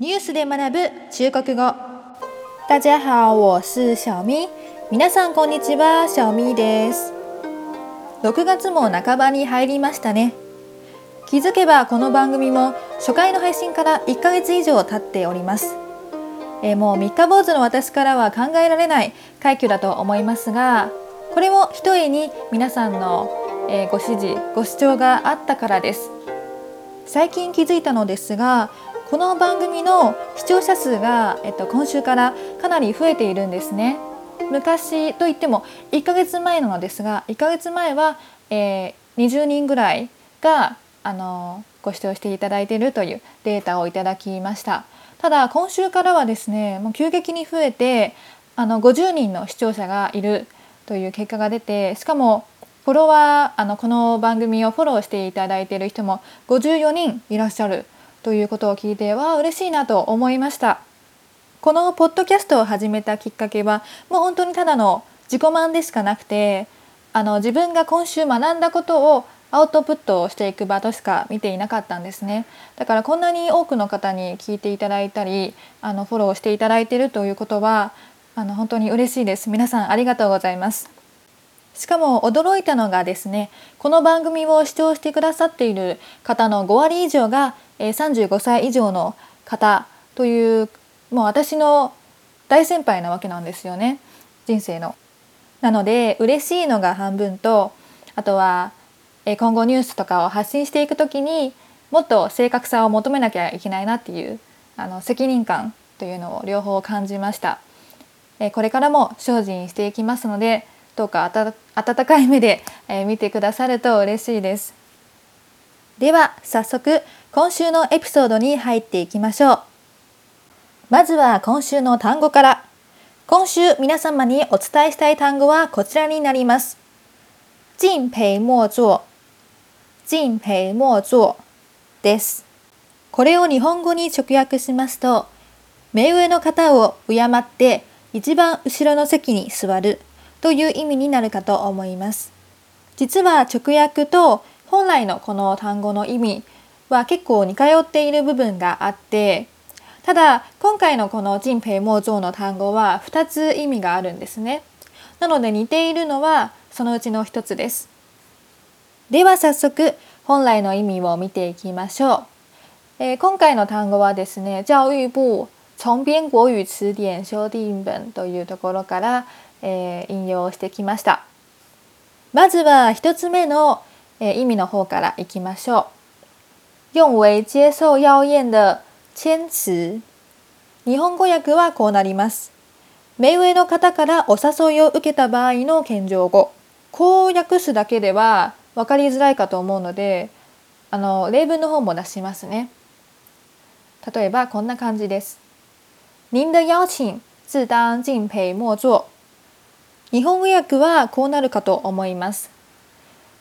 ニュースで学ぶ中国語。大家好我是小咪。皆さんこんにちは小咪です。6月も半ばに入りましたね。気づけばこの番組も初回の配信から1ヶ月以上経っております。えー、もう三日坊主の私からは考えられない快挙だと思いますがこれもひとえに皆さんの、えー、ご支持ご視聴があったからです。最近気づいたのですがこの番組の視聴者数が、えっと、今週からかなり増えているんですね。昔といっても1ヶ月前なのですが1ヶ月前は、えー、20人ぐらいがあのご視聴していただいているというデータをいただきましたただ今週からはですねもう急激に増えてあの50人の視聴者がいるという結果が出てしかもフォロワーあのこの番組をフォローしていただいている人も54人いらっしゃるということを聞いてわあ嬉しいなと思いました。このポッドキャストを始めたきっかけはもう本当にただの自己満でしかなくてあの自分が今週学んだことをアウトプットをしていく場としか見ていなかったんですね。だからこんなに多くの方に聞いていただいたりあのフォローしていただいているということはあの本当に嬉しいです。皆さんありがとうございます。しかも驚いたのがですねこの番組を視聴してくださっている方の5割以上が35歳以上の方というもう私の大先輩なわけなんですよね人生の。なので嬉しいのが半分とあとは今後ニュースとかを発信していく時にもっと正確さを求めなきゃいけないなっていうあの責任感というのを両方感じました。これからも精進していきますのでどうか温かい目で見てくださると嬉しいです。では早速今週のエピソードに入っていきましょう。まずは今週の単語から。今週皆様にお伝えしたい単語はこちらになります。敬陪莫做。敬陪莫做です。これを日本語に直訳しますと、目上の方を敬って一番後ろの席に座るという意味になるかと思います。実は直訳と本来のこの単語の意味は結構似通っている部分があってただ今回のこの人平盲像の単語は2つ意味があるんですね。なので似ているのはそのうちの一つです。では早速本来の意味を見ていきましょう。えー、今回の単語はですね、教育部从编国语词典修订本というところから、えー、引用してきました。まずは一つ目の、えー、意味の方からいきましょう。用为接受妖艳的谦辞。日本語訳はこうなります。目上の方からお誘いを受けた場合の謙譲語。こう訳すだけでは分かりづらいかと思うのであの例文の方も出しますね。例えばこんな感じです。您的邀請自当敬陪莫做日本語訳はこうなるかと思います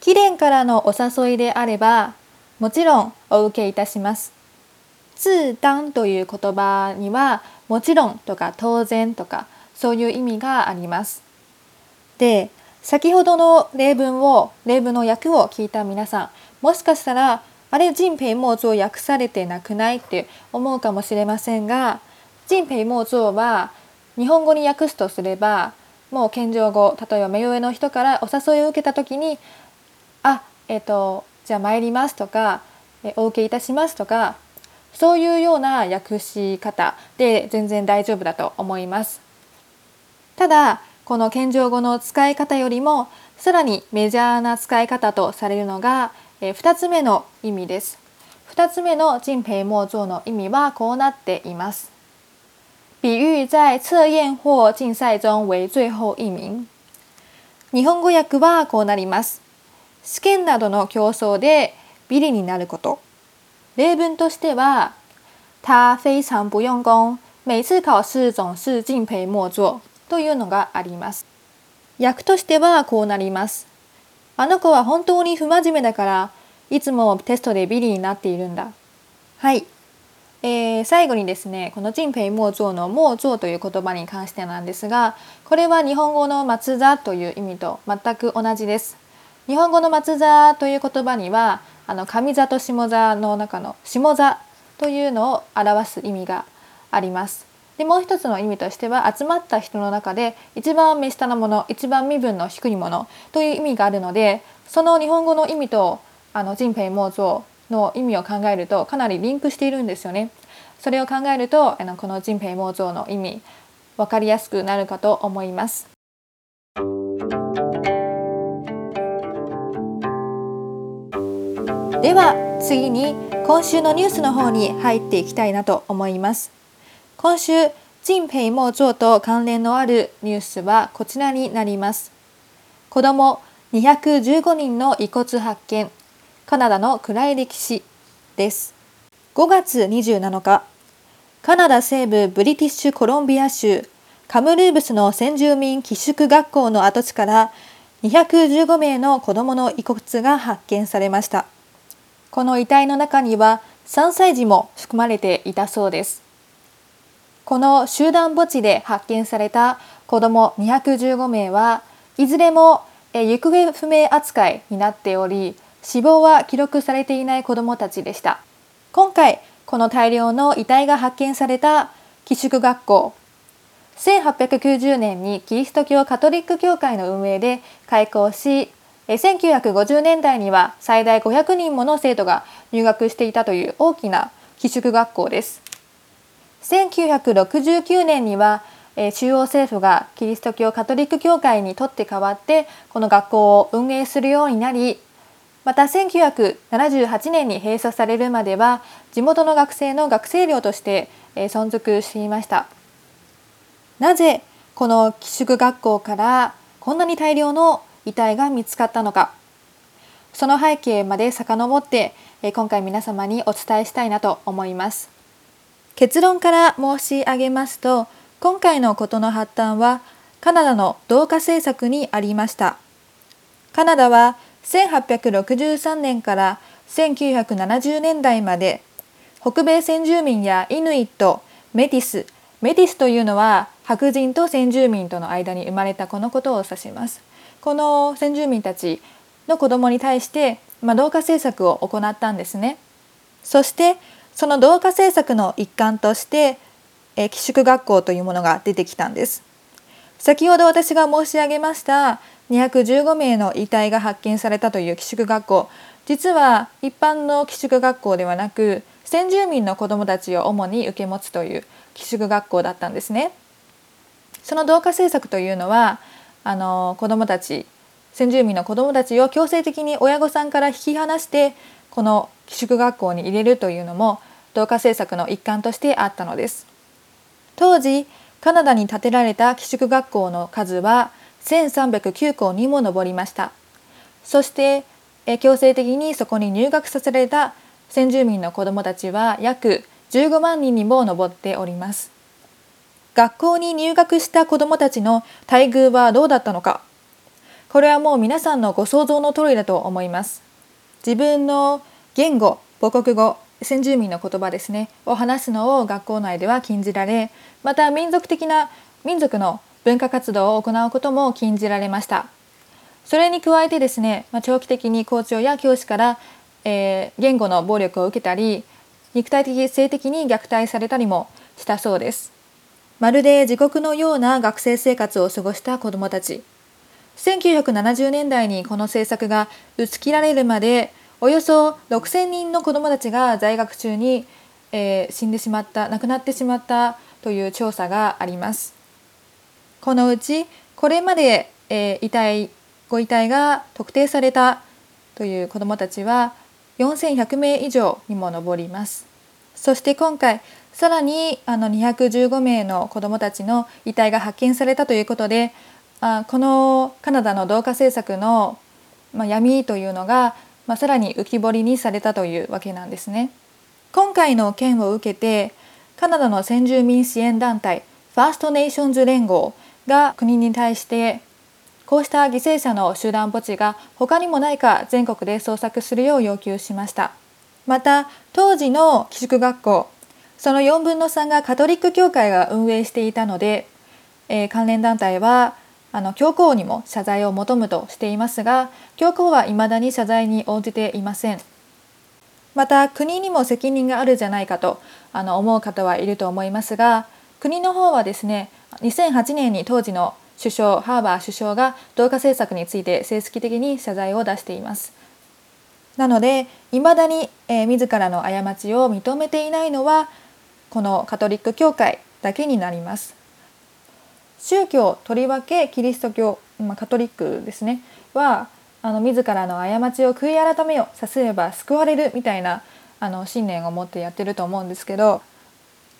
貴殿からのお誘いであればもちろんお受けいたします。自当という言葉にはもちろんとか当然とかそういう意味があります。で先ほどの例文を例文の訳を聞いた皆さんもしかしたらあれ人平盲像訳されてなくないって思うかもしれませんが人平盲像は日本語に訳すとすればもう謙譲語例えば目上の人からお誘いを受けた時にあえっ、ー、とじゃあ参りますとかお受けいたしますとかそういうような訳し方で全然大丈夫だと思います。ただこの謙譲語の使い方よりもさらにメジャーな使い方とされるのが2つ目の意味です。2つ目の人平莫做の意味はこうなっています。比喻在测验或竞赛中为最後一名。日本語訳はこうなります。試験などの競争でビリになること。例文としては他非常不用功每次考試总是敬陪末座というのがあります。訳としてはこうなります。あの子は本当に不真面目だからいつもテストでビリになっているんだ。はい、えー、最後にですねこの敬陪末座の末座という言葉に関してなんですがこれは日本語の松座という意味と全く同じです日本語の松座という言葉にはあの上座と下座の中の下座というのを表す意味があります。でもう一つの意味としては集まった人の中で一番目下なもの一番身分の低いものという意味があるのでその日本語の意味とあの人平妄想の意味を考えるとかなりリンクしているんですよね。それを考えるとあのこの人平妄想の意味分かりやすくなるかと思います。では次に今週のニュースの方に入っていきたいなと思います。今週、人平盲腸と関連のあるニュースはこちらになります。子供215人の遺骨発見、カナダの暗い歴史です。5月27日、カナダ西部ブリティッシュコロンビア州カムルーブスの先住民寄宿学校の跡地から215名の子供の遺骨が発見されました。この遺体の中には3歳児も含まれていたそうです。この集団墓地で発見された子ども215名はいずれも行方不明扱いになっており死亡は記録されていない子どもたちでした今回この大量の遺体が発見された寄宿学校1890年にキリスト教カトリック教会の運営で開校し1950年代には最大500人もの生徒が入学していたという大きな寄宿学校です。1969年には中央政府がキリスト教カトリック教会にとって代わってこの学校を運営するようになりまた1978年に閉鎖されるまでは地元の学生の学生寮として存続していました。なぜこの寄宿学校からこんなに大量の遺体が見つかったのか。その背景まで遡って今回皆様にお伝えしたいなと思います。結論から申し上げますと今回のことの発端はカナダの同化政策にありました。カナダは1863年から1970年代まで北米先住民やイヌイットメティスメティスというのは白人と先住民との間に生まれたこのことを指しますこの先住民たちの子供に対して、まあ、同化政策を行ったんですね。そしてその同化政策の一環として、え寄宿学校というものが出てきたんです。先ほど私が申し上げました215名の遺体が発見されたという寄宿学校実は一般の寄宿学校ではなく先住民の子どもたちを主に受け持つという寄宿学校だったんですね。その同化政策というのはあの子どもたち先住民の子どもたちを強制的に親御さんから引き離してこの寄宿学校に入れるというのも同化政策の一環としてあったのです。当時カナダに建てられた寄宿学校の数は1309校にも上りました。そして強制的にそこに入学させられた先住民の子どもたちは約15万人にも上っております。学校に入学した子どもたちの待遇はどうだったのかこれはもう皆さんのご想像の通りだと思います自分の言語母国語先住民の言葉ですねを話すのを学校内では禁じられまた民族的な民族の文化活動を行うことも禁じられました。それに加えてですね、まあ、長期的に校長や教師から、えー、言語の暴力を受けたり肉体的性的に虐待されたりもしたそうです。まるで地獄のような学生生活を過ごした子どもたち。1970年代にこの政策が打ち切られるまでおよそ6,000人の子どもたちが在学中に、えー、死んでしまった亡くなってしまったという調査があります。このうちこれまで、えー、遺体ご遺体が特定されたという子どもたちは4100名以上にも上ります。そして今回さらにあの215名の子どもたちの遺体が発見されたということであこのカナダの同化政策の、まあ、闇というのが、まあ、さらに浮き彫りにされたというわけなんですね。今回の件を受けてカナダの先住民支援団体ファーストネーションズ連合が国に対してこうした犠牲者の集団墓地が他にもないか全国で捜索するよう要求しました。また当時の寄宿学校その4分の3がカトリック教会が運営していたので、えー、関連団体はあの教皇にも謝罪を求むとしていますが教皇は未だに謝罪に応じていませんまた国にも責任があるじゃないかとあの思う方はいると思いますが国の方はですね2008年に当時の首相ハーバー首相が同化政策について正式的に謝罪を出しています。なのでいまだに、えー、自らの過ちを認めていないのはこのカトリック教会だけになります。宗教とりわけキリスト教、まあ、カトリックですね。はあの自らの過ちを悔い改めよさせれば救われるみたいなあの信念を持ってやってると思うんですけど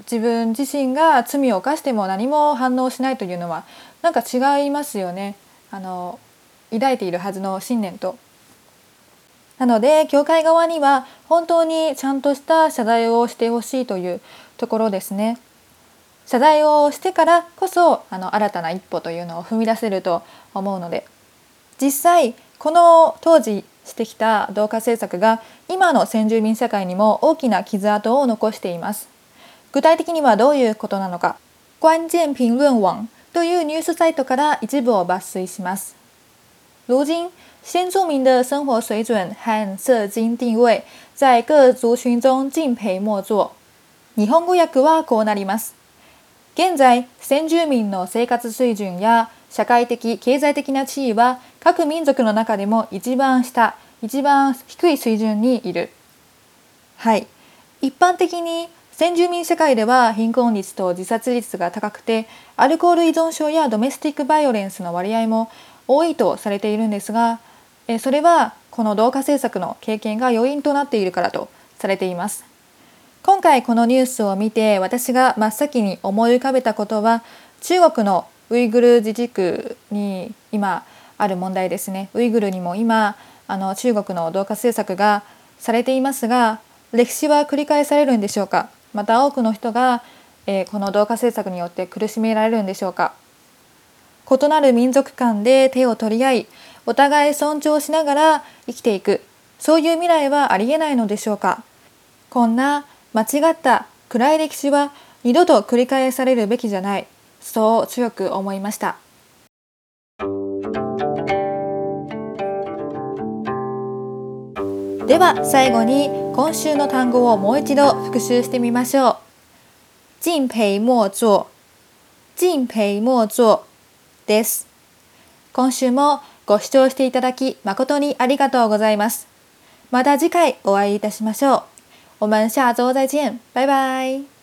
自分自身が罪を犯しても何も反応しないというのはなんか違いますよねあの抱いているはずの信念と。なので教会側には本当にちゃんとした謝罪をしてほしいというところですね。謝罪をしてからこそあの新たな一歩というのを踏み出せると思うので実際この当時してきた同化政策が今の先住民社会にも大きな傷跡を残しています。具体的にはどういうことなのか关键评論網というニュースサイトから一部を抜粋します。如今，先住民的生活水准和社经地位在各族群中敬陪末座。日本語訳はこうなります。現在、先住民の生活水準や社会的、経済的な地位は各民族の中でも一番下、一番低い水準にいる。はい。一般的に先住民世界では貧困率と自殺率が高くてアルコール依存症やドメスティックバイオレンスの割合も多いとされているんですがそれはこの同化政策の経験が要因となっているからとされています。今回このニュースを見て私が真っ先に思い浮かべたことは中国のウイグル自治区に今ある問題ですね。ウイグルにも今あの中国の同化政策がされていますが歴史は繰り返されるんでしょうか？また多くの人が、え、この同化政策によって苦しめられるんでしょうか。異なる民族間で手を取り合いお互い尊重しながら生きていく。そういう未来はありえないのでしょうか。こんな間違った暗い歴史は二度と繰り返されるべきじゃない。そう強く思いました。では最後に今週の単語をもう一度復習してみましょう。敬陪莫座、敬陪莫座です。今週もご視聴していただき誠にありがとうございます。また次回お会いいたしましょう。我们下周再见，拜拜。